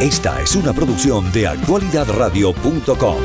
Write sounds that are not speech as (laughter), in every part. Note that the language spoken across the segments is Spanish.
Esta es una producción de actualidadradio.com.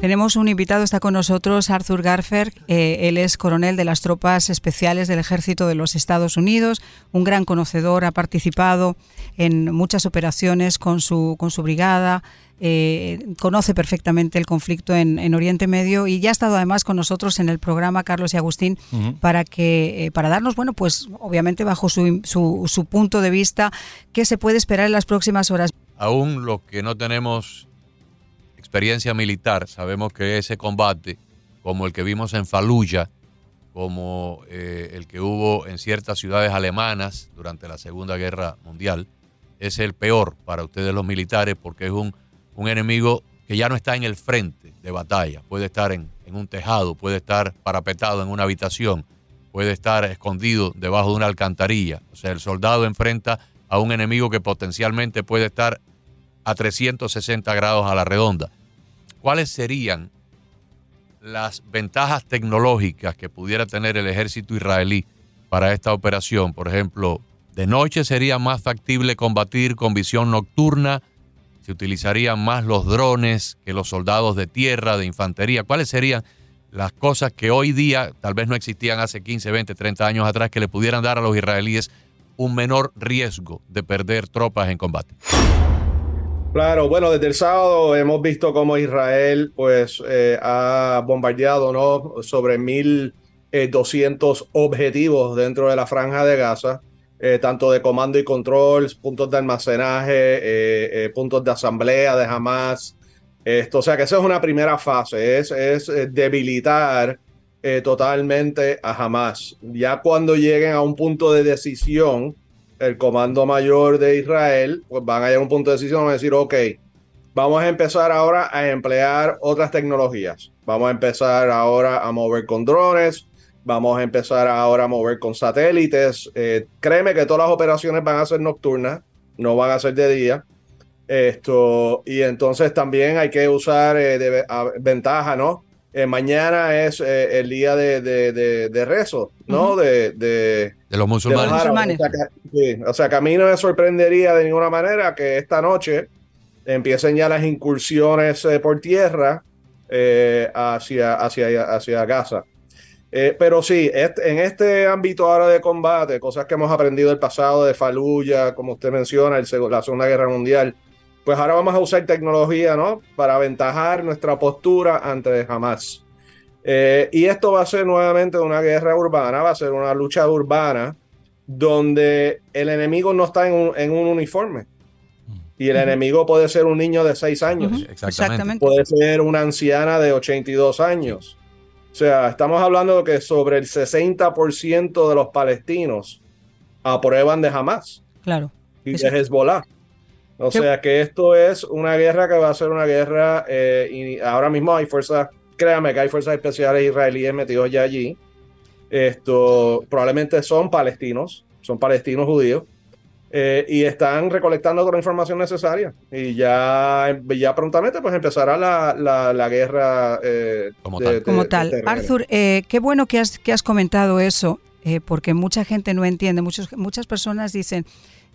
Tenemos un invitado, está con nosotros Arthur Garfer. Eh, él es coronel de las tropas especiales del ejército de los Estados Unidos, un gran conocedor, ha participado en muchas operaciones con su, con su brigada, eh, conoce perfectamente el conflicto en, Oriente Medio y ya ha estado además con nosotros en el programa Carlos y Agustín para que eh, para darnos bueno pues obviamente bajo su, su, su punto de vista qué se puede esperar en las próximas horas. Aún lo que no tenemos experiencia militar, sabemos que ese combate, como el que vimos en Fallujah, como eh, el que hubo en ciertas ciudades alemanas durante la Segunda Guerra Mundial, es el peor para ustedes los militares porque es un, un enemigo que ya no está en el frente de batalla, puede estar en, un tejado, puede estar parapetado en una habitación, puede estar escondido debajo de una alcantarilla. O sea, el soldado enfrenta a un enemigo que potencialmente puede estar a 360 grados a la redonda. ¿Cuáles serían las ventajas tecnológicas que pudiera tener el ejército israelí para esta operación? Por ejemplo, de noche sería más factible combatir con visión nocturna, se utilizarían más los drones que los soldados de tierra, de infantería. ¿Cuáles serían las cosas que hoy día tal vez no existían hace 15, 20, 30 años atrás que le pudieran dar a los israelíes un menor riesgo de perder tropas en combate? Claro, bueno, desde el sábado hemos visto cómo Israel pues eh, ha bombardeado ¿no? sobre 1.200 eh, objetivos dentro de la franja de Gaza, eh, tanto de comando y control, puntos de almacenaje, puntos de asamblea de Hamas. Esto, o sea que esa es una primera fase, es, es debilitar totalmente a Hamas. Ya cuando lleguen a un punto de decisión, el comando mayor de Israel, pues van a llegar a un punto de decisión y decir, ok, vamos a empezar ahora a emplear otras tecnologías. Vamos a empezar ahora a mover con drones, vamos a empezar ahora a mover con satélites. Eh, créeme que todas las operaciones van a ser nocturnas, no van a ser de día. Esto, y entonces también hay que usar eh, de, ventaja, ¿no? Eh, mañana es eh, el día de, de, rezo, ¿no? de, de, los musulmanes. O, sea que, a mí no me sorprendería de ninguna manera que esta noche empiecen ya las incursiones eh, por tierra hacia, hacia, hacia Gaza. Pero sí, en este ámbito ahora de combate, cosas que hemos aprendido del pasado de Fallujah, como usted menciona, el, la Segunda Guerra Mundial, pues ahora vamos a usar tecnología, ¿no? Para aventajar nuestra postura ante Hamas. Eh, y esto va a ser nuevamente una guerra urbana, va a ser una lucha urbana donde el enemigo no está en un, uniforme. Y el enemigo puede ser un niño de 6 años. Exactamente. Puede ser una anciana de 82 años. O sea, estamos hablando de que sobre el 60% de los palestinos aprueban de Hamas. Claro. Y de Hezbollah. O sea que esto es una guerra que va a ser una guerra eh, y ahora mismo hay fuerzas, créame que hay fuerzas especiales israelíes metidos ya allí. Esto probablemente son palestinos, son palestinos judíos. Eh, y están recolectando toda la información necesaria. Y ya, ya prontamente pues empezará la, la, guerra eh, como tal. como tal. Arthur, qué bueno que has, que has comentado eso, porque mucha gente no entiende. Muchos, muchas personas dicen,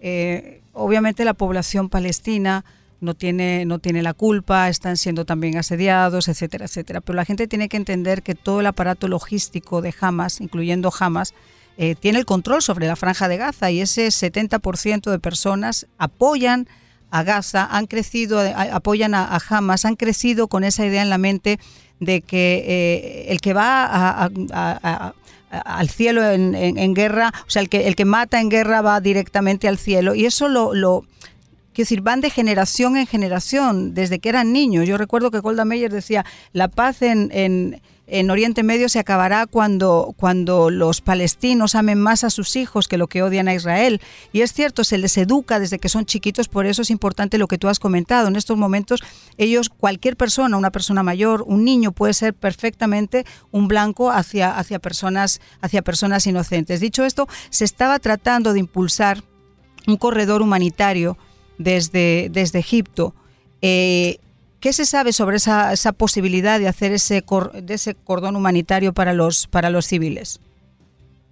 eh, obviamente la población palestina no tiene, no tiene la culpa, están siendo también asediados, etcétera, etcétera. Pero la gente tiene que entender que todo el aparato logístico de Hamas, incluyendo Hamas, eh, tiene el control sobre la franja de Gaza y ese 70% de personas apoyan a Gaza, han crecido, apoyan a, Hamas, han crecido con esa idea en la mente de que eh, el que va a, al cielo en, guerra, o sea, el que, el que mata en guerra va directamente al cielo. Y eso lo, lo Quiero decir, van de generación en generación, desde que eran niños. Yo recuerdo que Golda Meir decía, la paz en Oriente Medio se acabará cuando, cuando los palestinos amen más a sus hijos que lo que odian a Israel. Y es cierto, se les educa desde que son chiquitos, por eso es importante lo que tú has comentado. En estos momentos, ellos, cualquier persona, una persona mayor, un niño, puede ser perfectamente un blanco hacia, hacia, personas, hacia personas inocentes. Dicho esto, se estaba tratando de impulsar un corredor humanitario desde, desde Egipto. Eh, ¿Qué se sabe sobre esa, esa posibilidad de hacer ese, de ese cordón humanitario para los, para los civiles?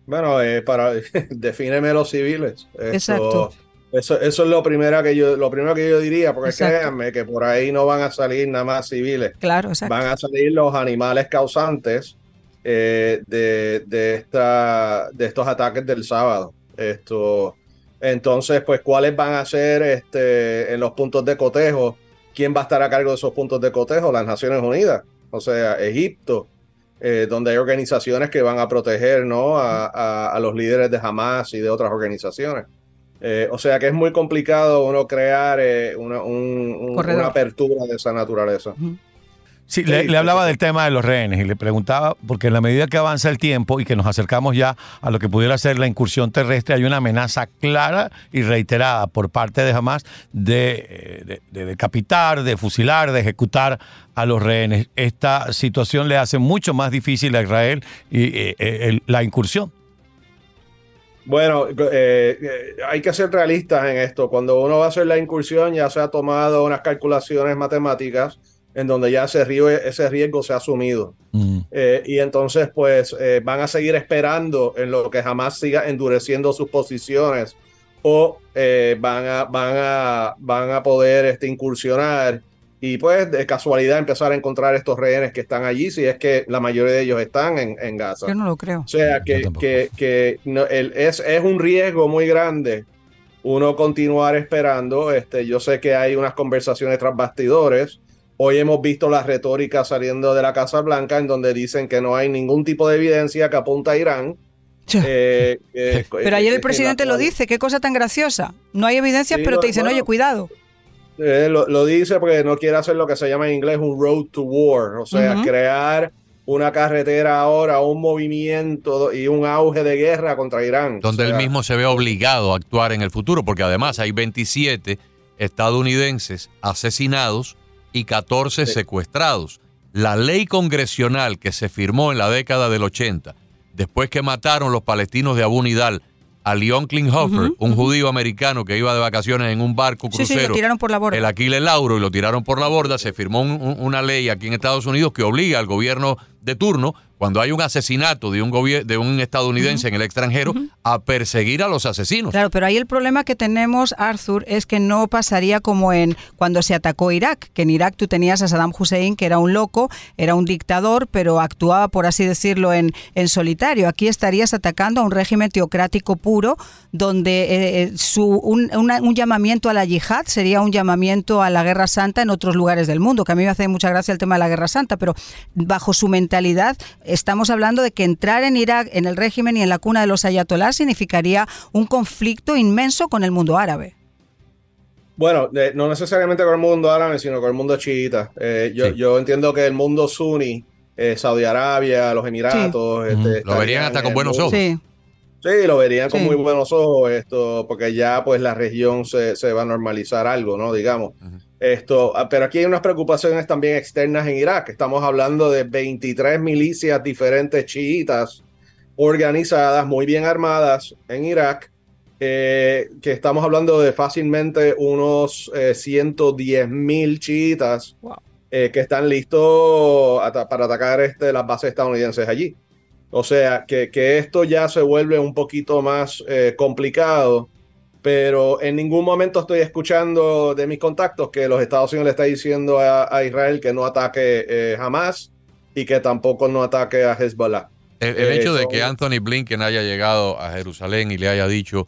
Bueno, eh, para (laughs) defíneme los civiles. Exacto. Eso, eso es lo primero que yo, lo primero que yo diría, porque créanme que por ahí no van a salir nada más civiles. Claro, exacto. Van a salir los animales causantes eh, de, de, esta, de estos ataques del sábado. Esto, entonces, pues, ¿cuáles van a ser este, en los puntos de cotejo? ¿Quién va a estar a cargo de esos puntos de cotejo? Las Naciones Unidas, o sea, Egipto, eh, donde hay organizaciones que van a proteger ¿no? a, los líderes de Hamas y de otras organizaciones. Eh, o sea que es muy complicado uno crear eh, una, una, apertura de esa naturaleza. Sí, le, hablaba del tema de los rehenes y le preguntaba, porque en la medida que avanza el tiempo y que nos acercamos ya a lo que pudiera ser la incursión terrestre, hay una amenaza clara y reiterada por parte de Hamas de, de, decapitar, de fusilar, de ejecutar a los rehenes. Esta situación le hace mucho más difícil a Israel y, eh, eh, la incursión. Bueno, eh, hay que ser realistas en esto. Cuando uno va a hacer la incursión ya se ha tomado unas calculaciones matemáticas en donde ya ese, ese riesgo se ha asumido. Mm. Eh, y entonces, pues, eh, van a seguir esperando en lo que jamás siga endureciendo sus posiciones o eh, van, a, van, a, van a poder este, incursionar y, pues, de casualidad empezar a encontrar estos rehenes que están allí, si es que la mayoría de ellos están en, en Gaza. Yo no lo creo. O sea, que, que, que es, es un riesgo muy grande uno continuar esperando. Este, yo sé que hay unas conversaciones tras bastidores Hoy hemos visto la retórica saliendo de la Casa Blanca en donde dicen que no hay ningún tipo de evidencia que apunta a Irán. (laughs) Eh, pero ayer el presidente lo dice, qué cosa tan graciosa. No hay evidencias, pero te dicen, oye, cuidado. Eh, lo, dice porque no quiere hacer lo que se llama en inglés un road to war, o sea, crear una carretera ahora, un movimiento y un auge de guerra contra Irán. Donde él mismo se ve obligado a actuar en el futuro, porque además hay 27 estadounidenses asesinados y 14 secuestrados. La ley congresional que se firmó en la década del 80, después que mataron los palestinos de Abu Nidal a Leon Klinghoffer, un judío americano que iba de vacaciones en un barco crucero. lo tiraron por la borda. El Aquiles Lauro y lo tiraron por la borda. Se firmó una ley aquí en Estados Unidos que obliga al gobierno de turno cuando hay un asesinato de un, de un estadounidense en el extranjero, a perseguir a los asesinos. Claro, pero ahí el problema que tenemos, Arthur, es que no pasaría como en cuando se atacó Irak, que en Irak tú tenías a Saddam Hussein, que era un loco, era un dictador, pero actuaba, por así decirlo, en, en solitario. Aquí estarías atacando a un régimen teocrático puro, donde eh, eh, su, un, un, llamamiento a la yihad sería un llamamiento a la guerra santa en otros lugares del mundo, que a mí me hace mucha gracia el tema de la guerra santa, pero bajo su mentalidad estamos hablando de que entrar en Irak, en el régimen y en la cuna de los ayatolás, significaría un conflicto inmenso con el mundo árabe. Bueno, no necesariamente con el mundo árabe, sino con el mundo chiita. Eh, yo, entiendo que el mundo suní, eh, Saudi Arabia, los Emiratos. Este, lo verían hasta con buenos ojos. Sí. Sí, lo verían con muy buenos ojos esto, porque ya pues la región se, va a normalizar algo, ¿no? Digamos. Esto, ah, pero aquí hay unas preocupaciones también externas en Irak. Estamos hablando de 23 milicias diferentes chiitas organizadas, muy bien armadas en Irak, eh, que estamos hablando de fácilmente unos 110 eh, mil chiitas eh, que están listos para atacar este, las bases estadounidenses allí. O sea, que, que esto ya se vuelve un poquito más complicado pero en ningún momento estoy escuchando de mis contactos que los Estados Unidos le está diciendo a, Israel que no ataque eh, jamás y que tampoco no ataque a Hezbollah. El, hecho de que Anthony Blinken haya llegado a Jerusalén y le haya dicho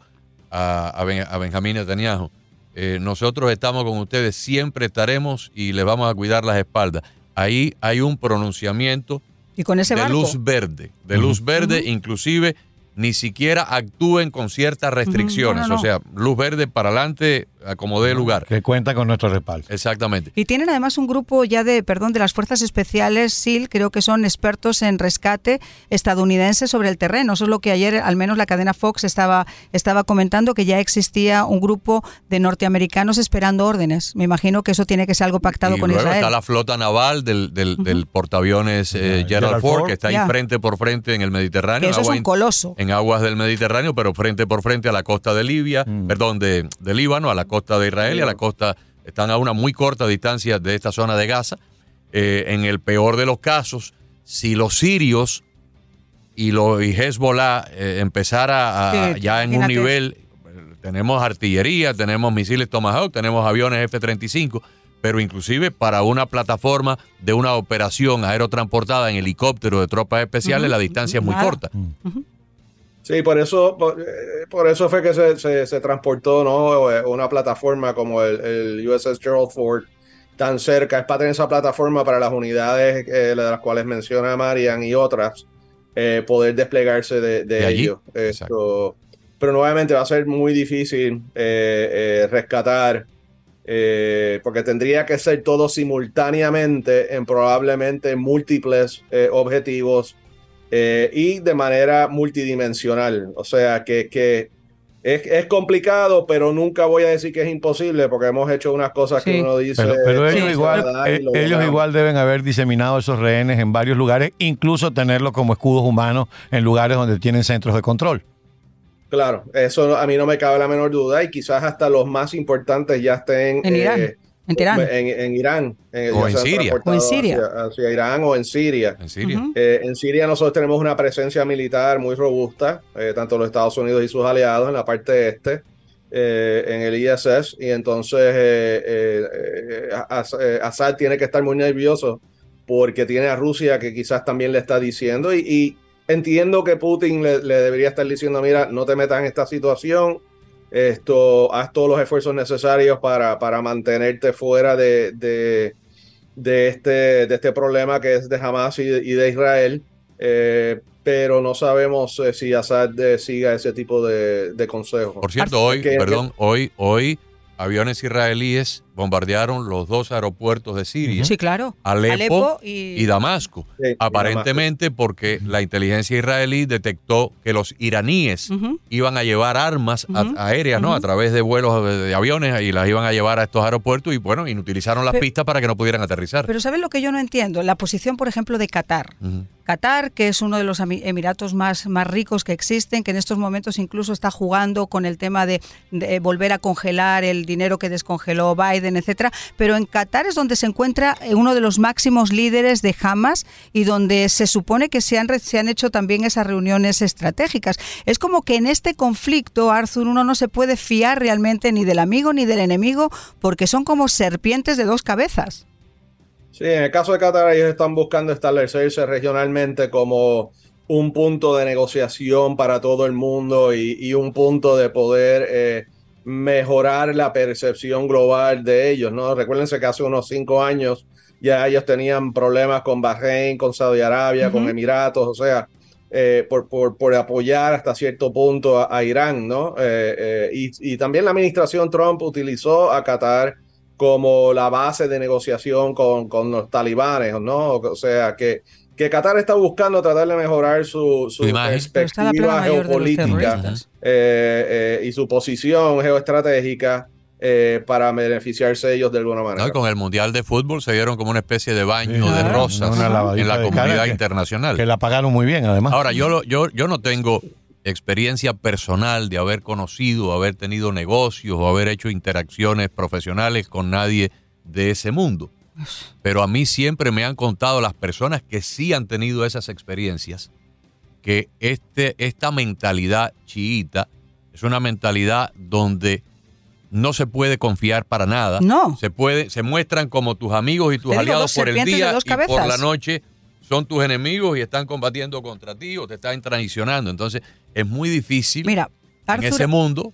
a, a, Benjamín Netanyahu, eh, nosotros estamos con ustedes, siempre estaremos y les vamos a cuidar las espaldas. Ahí hay un pronunciamiento ¿Y con ese de luz verde, de luz verde, inclusive ni siquiera actúen con ciertas restricciones. O sea, luz verde para adelante, como dé lugar. Que cuenta con nuestro respaldo. Exactamente. Y tienen además un grupo ya de, perdón, de las fuerzas especiales, SIL, creo que son expertos en rescate estadounidense sobre el terreno. Eso es lo que ayer, al menos la cadena Fox estaba, estaba comentando, que ya existía un grupo de norteamericanos esperando órdenes. Me imagino que eso tiene que ser algo pactado con luego Israel. Está la flota naval del, del, portaaviones eh, Gerald, Ford, que está ahí frente por frente en el Mediterráneo. eso es un coloso en aguas del Mediterráneo, pero frente por frente a la costa de Libia, mm. perdón, de, Líbano, a la costa de Israel y a la costa, están a una muy corta distancia de esta zona de Gaza. Eh, en el peor de los casos, si los sirios y, los y Hezbollah eh, empezara a, ya en un nivel, tenemos artillería, tenemos misiles Tomahawk, tenemos aviones F-35, pero inclusive para una plataforma de una operación aerotransportada en helicóptero de tropas especiales, la distancia es muy corta. Sí, por eso, eh, por, eso fue que se, se, transportó ¿no? Eh, una plataforma como el, USS Gerald Ford tan cerca. Es para tener esa plataforma para las unidades eh, de las cuales menciona Marian y otras, poder desplegarse de, de, ellos. Esto, pero nuevamente va a ser muy difícil rescatar. porque tendría que ser todo simultáneamente en probablemente múltiples objetivos eh, y de manera multidimensional. O sea que, que es, complicado, pero nunca voy a decir que es imposible porque hemos hecho unas cosas que uno dice. Pero, ellos, igual, eh, ellos igual deben haber diseminado esos rehenes en varios lugares, incluso tenerlos como escudos humanos en lugares donde tienen centros de control. Claro, eso a mí no me cabe la menor duda y quizás hasta los más importantes ya estén en Irán. Eh, en En, Irán. o en Siria. O en Siria. Hacia, Irán o en Siria. En Siria. Eh, en Siria nosotros tenemos una presencia militar muy robusta, eh, tanto los Estados Unidos y sus aliados en la parte este, eh, en el ISS, y entonces Assad tiene que estar muy nervioso porque tiene a Rusia que quizás también le está diciendo, y, entiendo que Putin le, le debería estar diciendo, mira, no te metas en esta situación, esto, haz todos los esfuerzos necesarios para, para mantenerte fuera de, de, este, de este problema que es de Hamas y de, Israel. Eh, pero no sabemos eh, si Assad eh, siga ese tipo de, de consejos. Por cierto, hoy, perdón, hoy, hoy aviones israelíes bombardearon los dos aeropuertos de Siria. Sí, claro. Alepo, y... Damasco. aparentemente porque la inteligencia israelí detectó que los iraníes iban a llevar armas aéreas, ¿no? A través de vuelos de, aviones y las iban a llevar a estos aeropuertos y bueno, inutilizaron las pistas para que no pudieran aterrizar. Pero ¿sabes lo que yo no entiendo? La posición, por ejemplo, de Qatar. Qatar, que es uno de los emiratos más, más ricos que existen, que en estos momentos incluso está jugando con el tema de, de volver a congelar el dinero que descongeló Biden etcétera, pero en Qatar es donde se encuentra eh, uno de los máximos líderes de Hamas y donde se supone que se han, se han hecho también esas reuniones estratégicas. Es como que en este conflicto, Arthur, uno no se puede fiar realmente ni del amigo ni del enemigo porque son como serpientes de dos cabezas. Sí, en el caso de Qatar ellos están buscando establecerse regionalmente como un punto de negociación para todo el mundo y, un punto de poder eh, mejorar la percepción global de ellos, ¿no? Recuérdense que hace unos cinco años ya ellos tenían problemas con Bahrein, con Saudi Arabia, con Emiratos, o sea, eh, por, por, apoyar hasta cierto punto a, Irán, ¿no? Eh, eh, y, y, también la administración Trump utilizó a Qatar como la base de negociación con, con los talibanes, ¿no? O sea, que que Qatar está buscando tratar de mejorar su, su perspectiva geopolítica eh, eh, y su posición geoestratégica eh, para beneficiarse ellos de alguna manera. con el Mundial de Fútbol se dieron como una especie de baño de rosas en la comunidad internacional. Que la pagaron muy bien, además. Ahora, yo, yo, yo no tengo experiencia personal de haber conocido, haber tenido negocios o haber hecho interacciones profesionales con nadie de ese mundo. Pero a mí siempre me han contado las personas que sí han tenido esas experiencias que este, esta mentalidad chiita es una mentalidad donde no se puede confiar para nada. No. Se, puede, se muestran como tus amigos y tus aliados por el día y por la noche son tus enemigos y están combatiendo contra ti o te están traicionando. Entonces es muy difícil Mira, en ese mundo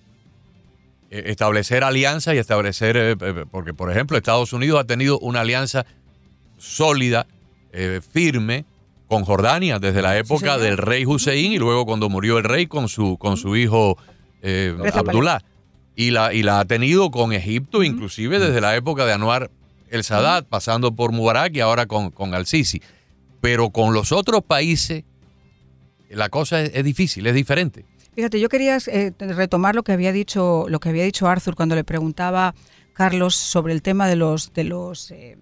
establecer alianzas y establecer, eh, eh, porque por ejemplo Estados Unidos ha tenido una alianza sólida, firme con Jordania desde la época del rey Hussein y luego cuando murió el rey con su, con su hijo Abdullah. Y la, y la ha tenido con Egipto, inclusive desde la época de Anwar el Sadat, pasando por Mubarak y ahora con, con Al-Sisi. Pero con los otros países la cosa es difícil, es diferente. Fíjate, yo quería eh, retomar lo que había dicho, lo que había dicho Arthur cuando le preguntaba Carlos sobre el tema de los de los eh,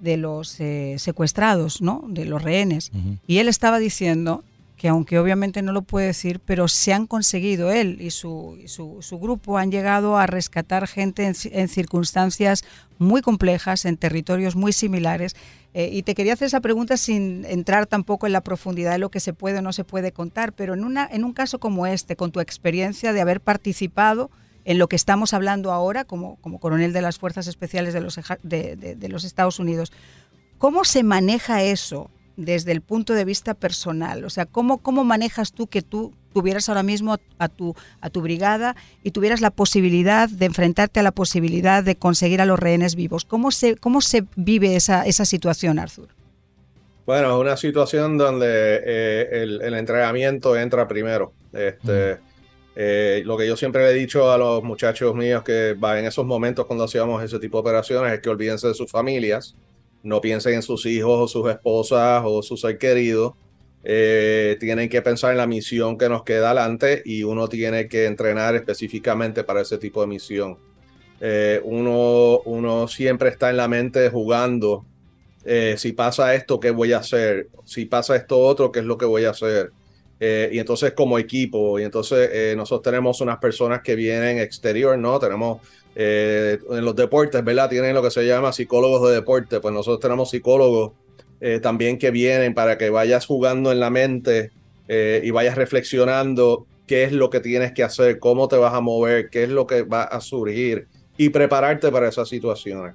de los eh, secuestrados, ¿no? De los rehenes. Y él estaba diciendo que aunque obviamente no lo puede decir, pero se han conseguido él y su, su, grupo han llegado a rescatar gente en, circunstancias muy complejas, en territorios muy similares. Eh, y te quería hacer esa pregunta sin entrar tampoco en la profundidad de lo que se puede o no se puede contar, pero en, una, en un caso como este, con tu experiencia de haber participado en lo que estamos hablando ahora como, como coronel de las Fuerzas Especiales de los, de, de los Estados Unidos, ¿cómo se maneja eso? Desde el punto de vista personal? O sea, ¿cómo, cómo manejas tú que tú tuvieras ahora mismo a tu, a tu brigada y tuvieras la posibilidad de enfrentarte a la posibilidad de conseguir a los rehenes vivos? ¿Cómo se, cómo se vive esa, esa situación, Arthur? Bueno, es una situación donde eh, el, entrenamiento entra primero. Este, eh, lo que yo siempre le he dicho a los muchachos míos que va en esos momentos cuando hacíamos ese tipo de operaciones es que olvídense de sus familias no piensen en sus hijos o sus esposas o sus ser queridos. Eh, tienen que pensar en la misión que nos queda adelante y uno tiene que entrenar específicamente para ese tipo de misión. Eh, uno, uno siempre está en la mente jugando. Eh, si pasa esto, ¿qué voy a hacer? Si pasa esto otro, ¿qué es lo que voy a hacer? y entonces como equipo, y entonces nosotros tenemos unas personas que vienen exterior, ¿no? Tenemos eh, en los deportes, ¿verdad? Tienen lo que se llama psicólogos de deporte, pues nosotros tenemos psicólogos eh, también que vienen para que vayas jugando en la mente eh, y vayas reflexionando qué es lo que tienes que hacer, cómo te vas a mover, qué es lo que va a surgir y prepararte para esas situaciones.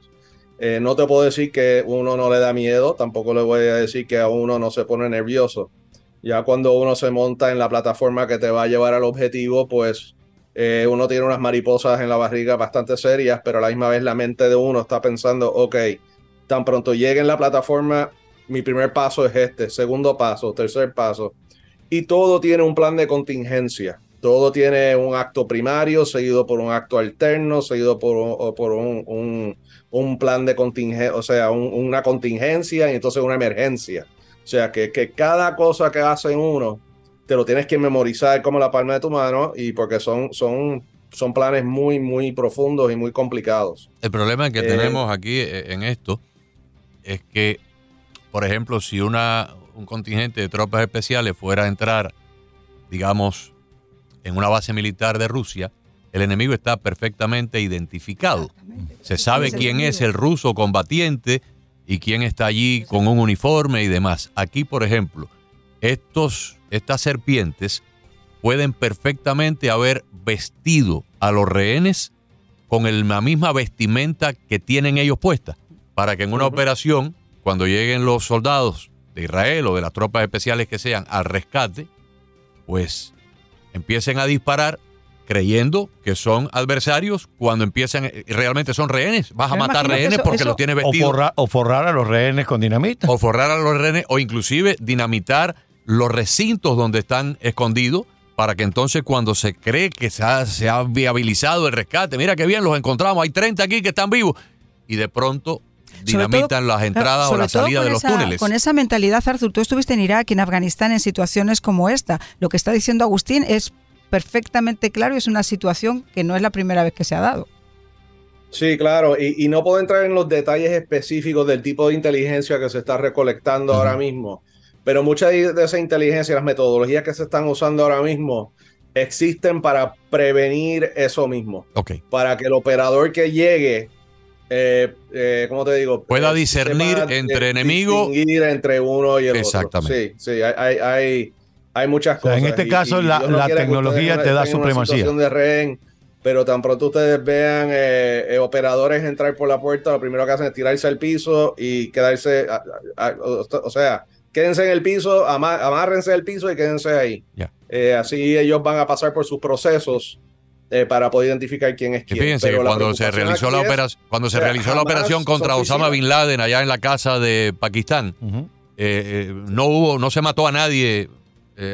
no te puedo decir que uno no le da miedo, tampoco le voy a decir que a uno no se pone nervioso. Ya cuando uno se monta en la plataforma que te va a llevar al objetivo, pues eh, uno tiene unas mariposas en la barriga bastante serias, pero a la misma vez la mente de uno está pensando, ok, tan pronto llegue en la plataforma, mi primer paso es este, segundo paso, tercer paso. Y todo tiene un plan de contingencia. Todo tiene un acto primario, seguido por un acto alterno, seguido por un, plan de contingencia, o sea, una contingencia y entonces una emergencia. O sea, que cada cosa que hace uno te lo tienes que memorizar como la palma de tu mano y porque son, son, son planes muy, muy profundos y muy complicados. El problema que eh, tenemos aquí eh, en esto es que, por ejemplo, si una, un contingente de tropas especiales fuera a entrar, digamos, en una base militar de Rusia, el enemigo está perfectamente identificado. Se sabe quién es el ruso combatiente y quién está allí con un uniforme y demás. Aquí, por ejemplo, estos estas serpientes pueden perfectamente haber vestido a los rehenes con la misma vestimenta que tienen ellos puesta, para que en una operación, cuando lleguen los soldados de Israel o de las tropas especiales que sean al rescate, pues empiecen a disparar creyendo que son adversarios cuando empiezan, eh, realmente son rehenes. Vas a matar rehenes porque los tienes vestidos. O, forrar a los rehenes con dinamita. O forrar a los rehenes, o inclusive dinamitar los recintos donde están escondidos para que entonces cuando se cree que se ha, viabilizado el rescate, mira qué bien, los encontramos, hay 30 aquí que están vivos, y de pronto dinamitan las entradas o la salida de los túneles. Con esa mentalidad, Arthur, tú estuviste en Irak y en Afganistán en situaciones como esta. Lo que está diciendo Agustín es perfectamente claro y es una situación que no es la primera vez que se ha dado. Sí, claro, y, no puedo entrar en los detalles específicos del tipo de inteligencia que se está recolectando ahora mismo pero mucha de esa inteligencia, las metodologías que se están usando ahora mismo, existen para prevenir eso mismo. Para que el operador que llegue, eh, eh ¿cómo te digo? Pueda eh, discernir entre enemigos. Distinguir entre uno y el Exactamente. otro. Sí, sí, hay, hay, hay, muchas cosas. en este caso, la, tecnología te da supremacía. De rehén, pero tan pronto ustedes vean eh, operadores entrar por la puerta, lo primero que hacen es tirarse al piso y quedarse, o sea, quédense en el piso, amárrense del piso y quédense ahí. Eh, así ellos van a pasar por sus procesos eh, para poder identificar quién es quién. fíjense que cuando se realizó la operación, cuando se realizó la operación contra Osama bin Laden allá en la casa de Pakistán, eh, no hubo, no se mató a nadie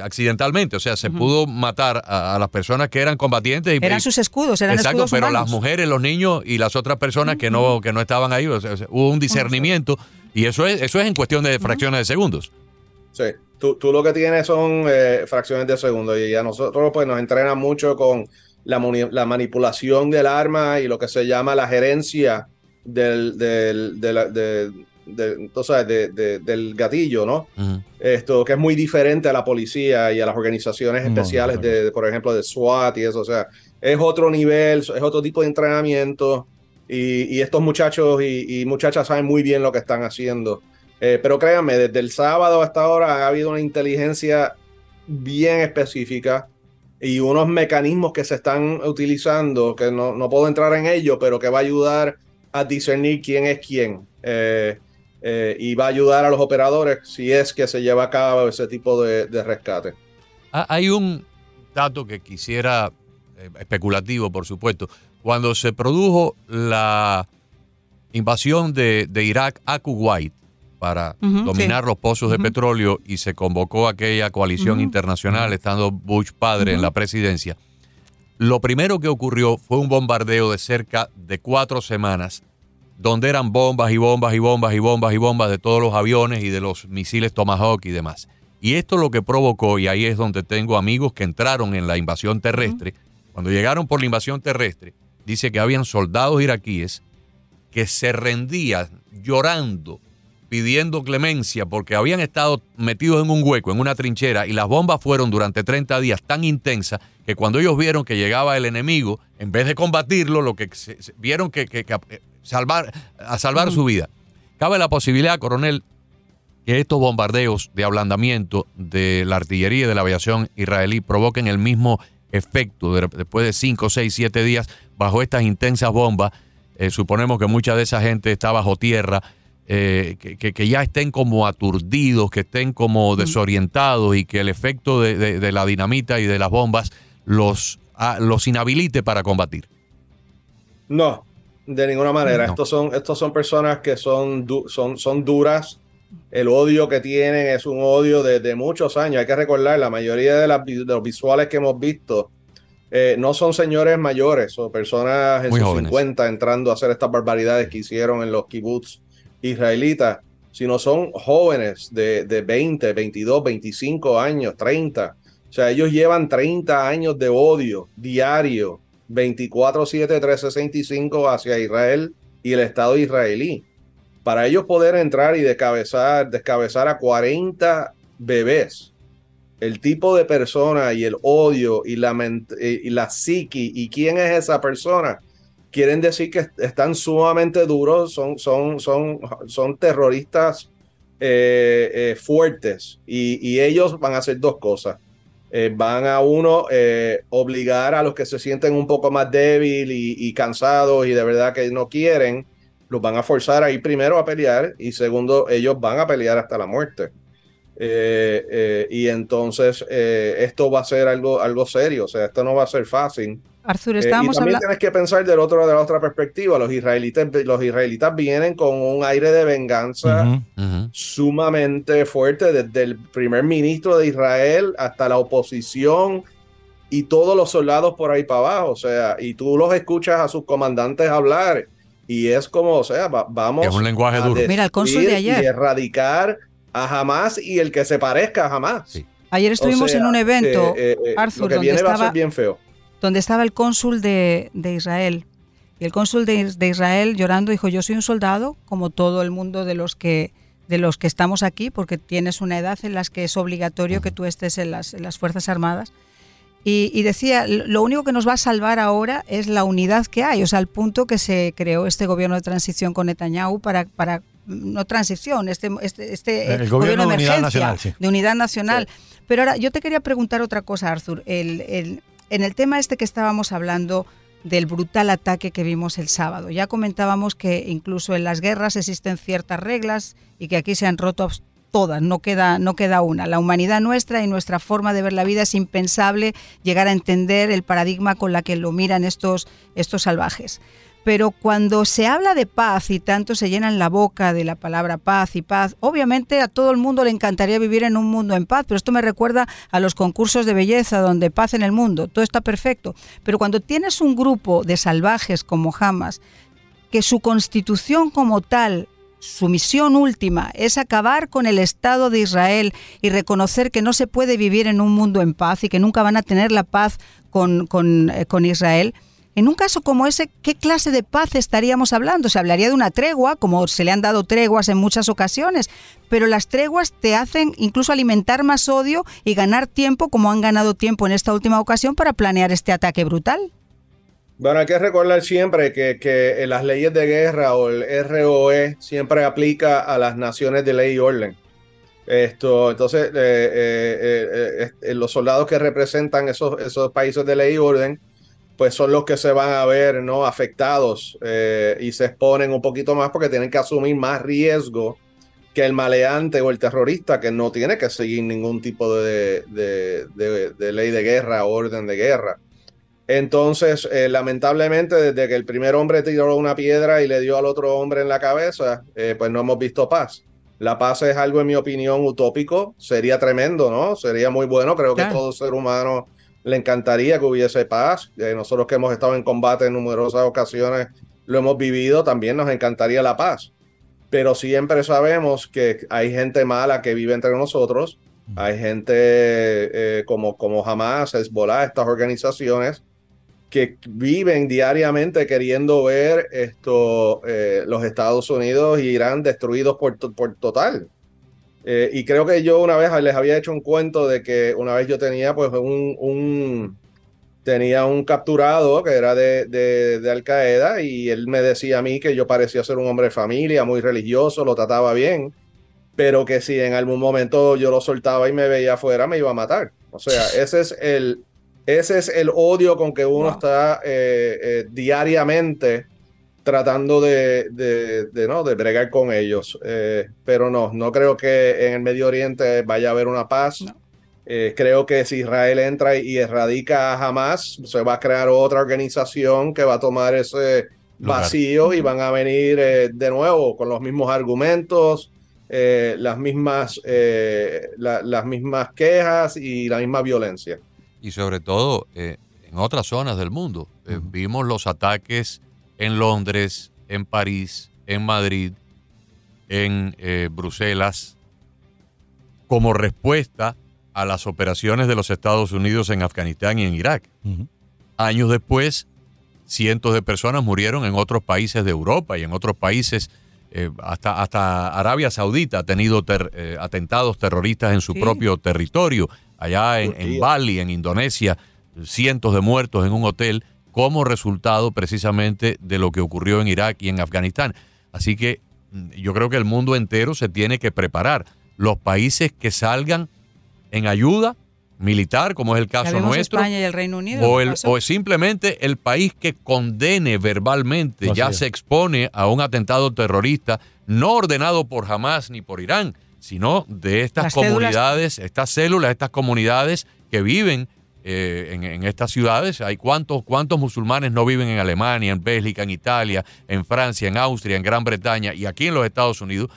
accidentalmente, o sea, se pudo matar a, las personas que eran combatientes. Y, eran sus escudos, eran exacto, pero las mujeres, los niños y las otras personas que no que no estaban ahí, hubo un discernimiento. Y eso es, eso es en cuestión de fracciones de segundos. Sí, tú, tú lo que tienes son eh, fracciones de segundos y a nosotros pues nos entrena mucho con la, la, manipulación del arma y lo que se llama la gerencia del, del, de, del gatillo, ¿no? Esto que es muy diferente a la policía y a las organizaciones especiales, de, por ejemplo, de SWAT y eso. O sea, es otro nivel, es otro tipo de entrenamiento. Y, estos muchachos y, muchachas saben muy bien lo que están haciendo. Eh, pero créanme, desde el sábado hasta ahora ha habido una inteligencia bien específica y unos mecanismos que se están utilizando, que no, no puedo entrar en ello, pero que va a ayudar a discernir quién es quién. Eh, eh, y va a ayudar a los operadores si es que se lleva a cabo ese tipo de, rescate. Ah, hay un dato que quisiera, eh, especulativo por supuesto, cuando se produjo la invasión de, Irak a Kuwait para dominar los pozos de petróleo y se convocó aquella coalición internacional estando Bush padre en la presidencia, lo primero que ocurrió fue un bombardeo de cerca de cuatro semanas, donde eran bombas y bombas y bombas y bombas y bombas de todos los aviones y de los misiles Tomahawk y demás. Y esto lo que provocó, y ahí es donde tengo amigos que entraron en la invasión terrestre, cuando llegaron por la invasión terrestre, dice que habían soldados iraquíes que se rendían llorando pidiendo clemencia porque habían estado metidos en un hueco, en una trinchera, y las bombas fueron durante 30 días tan intensas que cuando ellos vieron que llegaba el enemigo, en vez de combatirlo, lo que vieron que, salvar, a salvar su vida. Cabe la posibilidad, coronel, que estos bombardeos de ablandamiento de la artillería y de la aviación israelí provoquen el mismo efecto después de 5, 6, 7 días bajo estas intensas bombas. Eh, suponemos que mucha de esa gente está bajo tierra eh, que, ya estén como aturdidos, que estén como desorientados y que el efecto de, la dinamita y de las bombas los, ah, los inhabilite para combatir. No, de ninguna manera. Estos, son, estos son personas que son, son, son duras. El odio que tienen es un odio de, muchos años. Hay que recordar, la mayoría de, las, los visuales que hemos visto eh, no son señores mayores o personas en sus 50 entrando a hacer estas barbaridades que hicieron en los kibbutz israelitas, sino son jóvenes de, de 20, 22, 25 años, 30. O sea, ellos llevan 30 años de odio diario, 24-7, 365 hacia Israel y el Estado israelí. Para ellos poder entrar y descabezar, descabezar a 40 bebés, el tipo de persona y el odio y la, y la psiqui y quién es esa persona, quieren decir que están sumamente duros, son, son, son, son terroristas eh, eh, fuertes y, ellos van a hacer dos cosas. Eh, van a uno obligar a los que se sienten un poco más débiles y, cansados y de verdad que no quieren, los van a forzar a ir primero a pelear y segundo, ellos van a pelear hasta la muerte. y entonces esto va a ser algo, algo serio, o sea, esto no va a ser fácil. Arthur, eh, estábamos y también tienes que pensar del otro, de la otra perspectiva. Los israelitas, los israelitas vienen con un aire de venganza sumamente fuerte, desde el primer ministro de Israel hasta la oposición y todos los soldados por ahí para abajo. O sea, y tú los escuchas a sus comandantes hablar y es como, o sea, vamos es un lenguaje a duro. Mira, el cónsul de ayer. Y erradicar a Hamas y el que se parezca a Hamas. Ayer estuvimos en un evento, eh, eh, Arthur, que viene va a ser bien feo donde estaba el cónsul de, Israel. Y el cónsul de, Israel llorando dijo, yo soy un soldado, como todo el mundo de los que de los que estamos aquí, porque tienes una edad en la que es obligatorio que tú estés en las, Fuerzas Armadas. Y, decía, lo único que nos va a salvar ahora es la unidad que hay, o sea, al punto que se creó este gobierno de transición con Netanyahu para, para no transición, este, este, este gobierno, de, emergencia, unidad nacional, de unidad nacional. Pero ahora, yo te quería preguntar otra cosa, Arthur. El, el, en el tema este que estábamos hablando del brutal ataque que vimos el sábado, ya comentábamos que incluso en las guerras existen ciertas reglas y que aquí se han roto todas, no queda, no queda una. La humanidad nuestra y nuestra forma de ver la vida es impensable llegar a entender el paradigma con la que lo miran estos, estos salvajes pero cuando se habla de paz y tanto se llenan la boca de la palabra paz y paz, obviamente a todo el mundo le encantaría vivir en un mundo en paz, pero esto me recuerda a los concursos de belleza donde paz en el mundo, todo está perfecto. Pero cuando tienes un grupo de salvajes como Hamas, que su constitución como tal su misión última es acabar con el Estado de Israel y reconocer que no se puede vivir en un mundo en paz y que nunca van a tener la paz con, con, eh, con Israel, En un caso como ese, ¿qué clase de paz estaríamos hablando? Se hablaría de una tregua, como se le han dado treguas en muchas ocasiones, pero las treguas te hacen incluso alimentar más odio y ganar tiempo, como han ganado tiempo en esta última ocasión, para planear este ataque brutal. Bueno, hay que recordar siempre que, que las leyes de guerra o el ROE siempre aplica a las naciones de ley y orden. Esto, entonces, eh, eh, eh, los soldados que representan esos, esos países de ley y orden, pues son los que se van a ver ¿no? afectados y se exponen un poquito más porque tienen que asumir más riesgo que el maleante o el terrorista que no tiene que seguir ningún tipo de, de ley de guerra o orden de guerra. Entonces, lamentablemente, desde que el primer hombre tiró una piedra y le dio al otro hombre en la cabeza, pues no hemos visto paz. La paz es algo, en mi opinión, utópico. Sería tremendo, ¿no? Sería muy bueno. Creo que todo ser humano le encantaría que hubiese paz. Eh, nosotros que hemos estado en combate en numerosas ocasiones lo hemos vivido, también nos encantaría la paz. Pero siempre sabemos que hay gente mala que vive entre nosotros. Hay gente eh, como, como Hamas, Hezbollah, estas organizaciones que viven diariamente queriendo ver esto, eh, los Estados Unidos y Irán destruidos por, por total. Eh, y creo que yo una vez les había hecho un cuento de que una vez yo tenía pues un, un tenía un capturado que era de, de, de, Al Qaeda y él me decía a mí que yo parecía ser un hombre de familia, muy religioso, lo trataba bien, pero que si en algún momento yo lo soltaba y me veía afuera me iba a matar. O sea, (laughs) ese es el, ese es el odio con que uno está eh, eh, diariamente tratando de, ¿no? de bregar con ellos. Eh, pero no, no creo que en el Medio Oriente vaya a haber una paz. creo que si Israel entra y erradica a Hamas, se va a crear otra organización que va a tomar ese vacío y van a venir de nuevo con los mismos argumentos, las, mismas, las mismas quejas y la misma violencia y sobre todo eh, en otras zonas del mundo. Eh, vimos los ataques en Londres, en París, en Madrid, en eh, Bruselas, como respuesta a las operaciones de los Estados Unidos en Afganistán y en Irak. Años después, cientos de personas murieron en otros países de Europa y en otros países, hasta, hasta Arabia Saudita ha tenido atentados terroristas en su propio territorio. Allá en, Bali, en Indonesia, cientos de muertos en un hotel como resultado precisamente de lo que ocurrió en Irak y en Afganistán. Así que mm, yo creo que el mundo entero se tiene que preparar. Los países que salgan en ayuda militar, como es el caso nuestro, España y el Reino Unido, o, el, o simplemente el país que condene verbalmente, ya se expone a un atentado terrorista no ordenado por Hamas ni por Irán, sino de estas comunidades, estas células, estas comunidades que viven eh, en, estas ciudades. Hay cuántos, cuántos musulmanes no viven en Alemania, en Bélgica, en Italia, en Francia, en Austria, en Gran Bretaña y aquí en los Estados Unidos.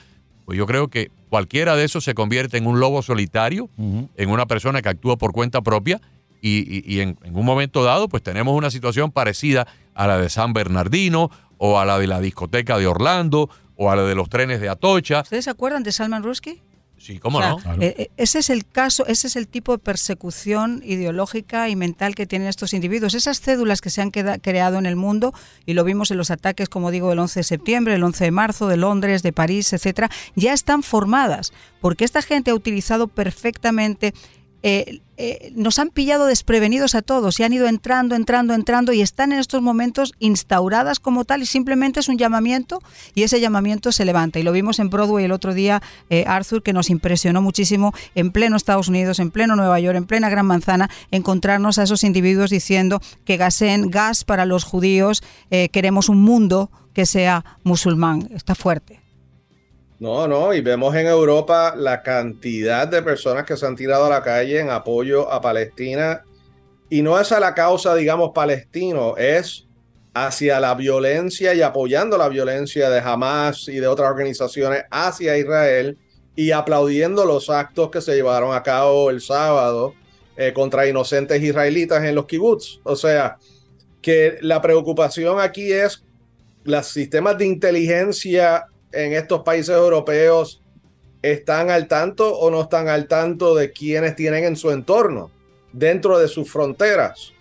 Pues yo creo que cualquiera de esos se convierte en un lobo solitario, en una persona que actúa por cuenta propia y, en, en, un momento dado pues tenemos una situación parecida a la de San Bernardino o a la de la discoteca de Orlando o a la de los trenes de Atocha. ¿Ustedes se acuerdan de Salman Rushdie? Sí, cómo no. Eh, eh, ese es el caso, ese es el tipo de persecución ideológica y mental que tienen estos individuos. Esas cédulas que se han creado en el mundo, y lo vimos en los ataques, como digo, del 11 de septiembre, el 11 de marzo, de Londres, de París, etcétera, ya están formadas, porque esta gente ha utilizado perfectamente eh, eh, nos han pillado desprevenidos a todos y han ido entrando, entrando, entrando y están en estos momentos instauradas como tal y simplemente es un llamamiento y ese llamamiento se levanta. Y lo vimos en Broadway el otro día, eh, Arthur, que nos impresionó muchísimo en pleno Estados Unidos, en pleno Nueva York, en plena Gran Manzana, encontrarnos a esos individuos diciendo que gasen gas para los judíos, queremos un mundo que sea musulmán. Está fuerte. No, no, y vemos en Europa la cantidad de personas que se han tirado a la calle en apoyo a Palestina. Y no es a la causa, digamos, palestino, es hacia la violencia y apoyando la violencia de Hamas y de otras organizaciones hacia Israel y aplaudiendo los actos que se llevaron a cabo el sábado eh, contra inocentes israelitas en los kibbutz. O sea, que la preocupación aquí es los sistemas de inteligencia en estos países europeos están al tanto o no están al tanto de quienes tienen en su entorno, dentro de sus fronteras.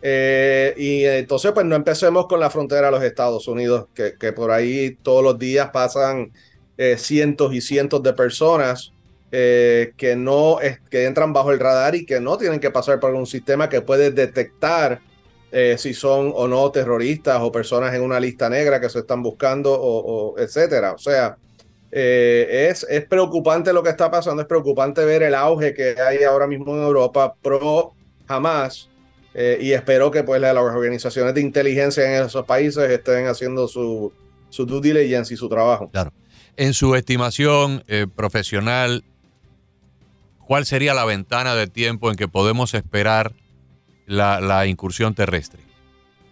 Eh, y entonces, pues no empecemos con la frontera de los Estados Unidos, que, que por ahí todos los días pasan eh, cientos y cientos de personas eh, que no que entran bajo el radar y que no tienen que pasar por un sistema que puede detectar si son o no terroristas o personas en una lista negra que se están buscando o, etcétera. O sea, es, es preocupante lo que está pasando, es preocupante ver el auge que hay ahora mismo en Europa pro jamás eh, y espero que pues las organizaciones de inteligencia en esos países estén haciendo su, su due diligence y su trabajo. Claro. En su estimación eh, profesional, ¿cuál sería la ventana de tiempo en que podemos esperar la incursión terrestre?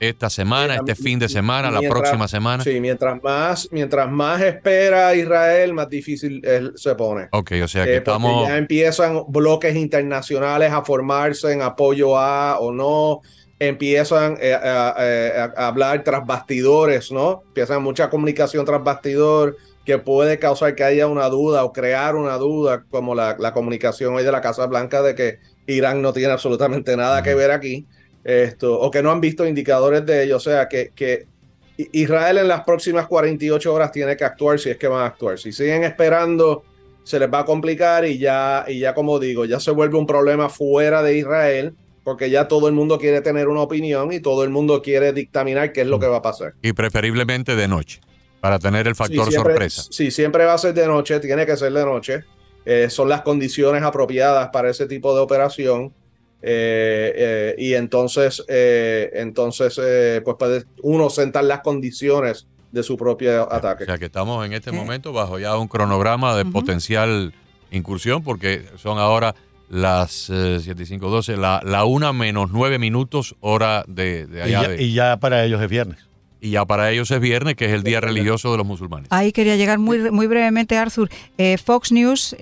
esta semana, este fin de semana, la próxima semana. Sí, mientras más, mientras más espera Israel, más difícil se pone. Ok, o sea que eh, estamos. Ya empiezan bloques internacionales a formarse en apoyo a o no. Empiezan eh, a, hablar tras bastidores, ¿no? Empiezan mucha comunicación tras bastidor que puede causar que haya una duda o crear una duda, como la, la comunicación hoy de la Casa Blanca de que Irán no tiene absolutamente nada que ver aquí esto, o que no han visto indicadores de ello. O sea, que, que Israel en las próximas 48 horas tiene que actuar si es que van a actuar. Si siguen esperando, se les va a complicar y ya, y ya como digo, ya se vuelve un problema fuera de Israel porque ya todo el mundo quiere tener una opinión y todo el mundo quiere dictaminar qué es lo que va a pasar. Y preferiblemente de noche, para tener el factor sorpresa. Sí, siempre va a ser de noche, tiene que ser de noche. Eh, son las condiciones apropiadas para ese tipo de operación. Eh, eh, y entonces, eh, entonces pues puede uno sentar las condiciones de su propio ataque. O sea que estamos en este momento bajo ya un cronograma de potencial incursión, porque son ahora las 7 y 5, 12, la, la una menos 9 minutos hora de, allá. Y ya, para ellos es viernes. Y ya para ellos es viernes, que es el día religioso de los musulmanes. Ahí quería llegar muy, muy brevemente, Arthur. Fox News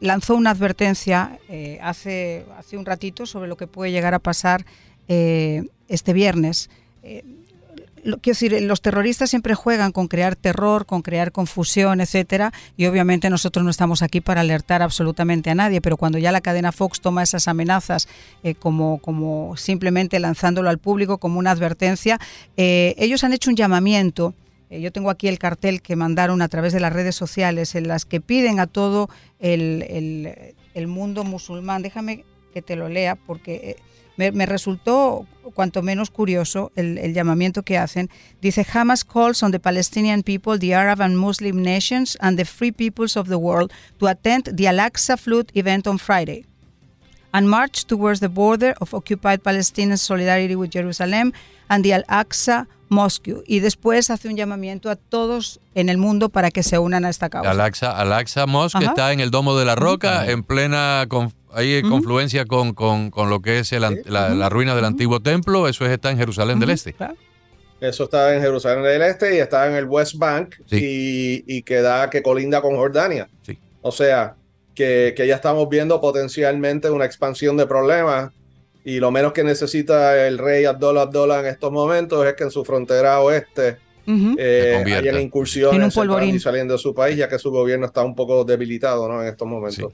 lanzó una advertencia eh, hace, hace un ratito sobre lo que puede llegar a pasar eh, este viernes. Eh, quiero decir, los terroristas siempre juegan con crear terror, con crear confusión, etcétera, y obviamente nosotros no estamos aquí para alertar absolutamente a nadie, pero cuando ya la cadena Fox toma esas amenazas como, como simplemente lanzándolo al público como una advertencia, ellos han hecho un llamamiento eh, yo tengo aquí el cartel que mandaron a través de las redes sociales en las que piden a todo el, mundo musulmán. Déjame que te lo lea porque me, resultó cuanto menos curioso el, llamamiento que hacen. Dice, Hamas calls on the Palestinian people, the Arab and Muslim nations and the free peoples of the world to attend the Al-Aqsa Flood event on Friday and march towards the border of occupied Palestine solidarity with Jerusalem and the Al-Aqsa Mosque y después hace un llamamiento a todos en el mundo para que se unan a esta causa. Al-Aqsa, Mosque está en el Domo de la Roca, en plena ahí confluencia con, con, con, lo que es la, ruina del antiguo templo, eso está en Jerusalén del Este. Eso está en Jerusalén del Este y está en el West Bank y, y, que da, que colinda con Jordania. O sea, que, que ya estamos viendo potencialmente una expansión de problemas y lo menos que necesita el rey Abdullah Abdullah en estos momentos es que en su frontera oeste eh, hayan incursiones y saliendo de su país, ya que su gobierno está un poco debilitado ¿no? en estos momentos.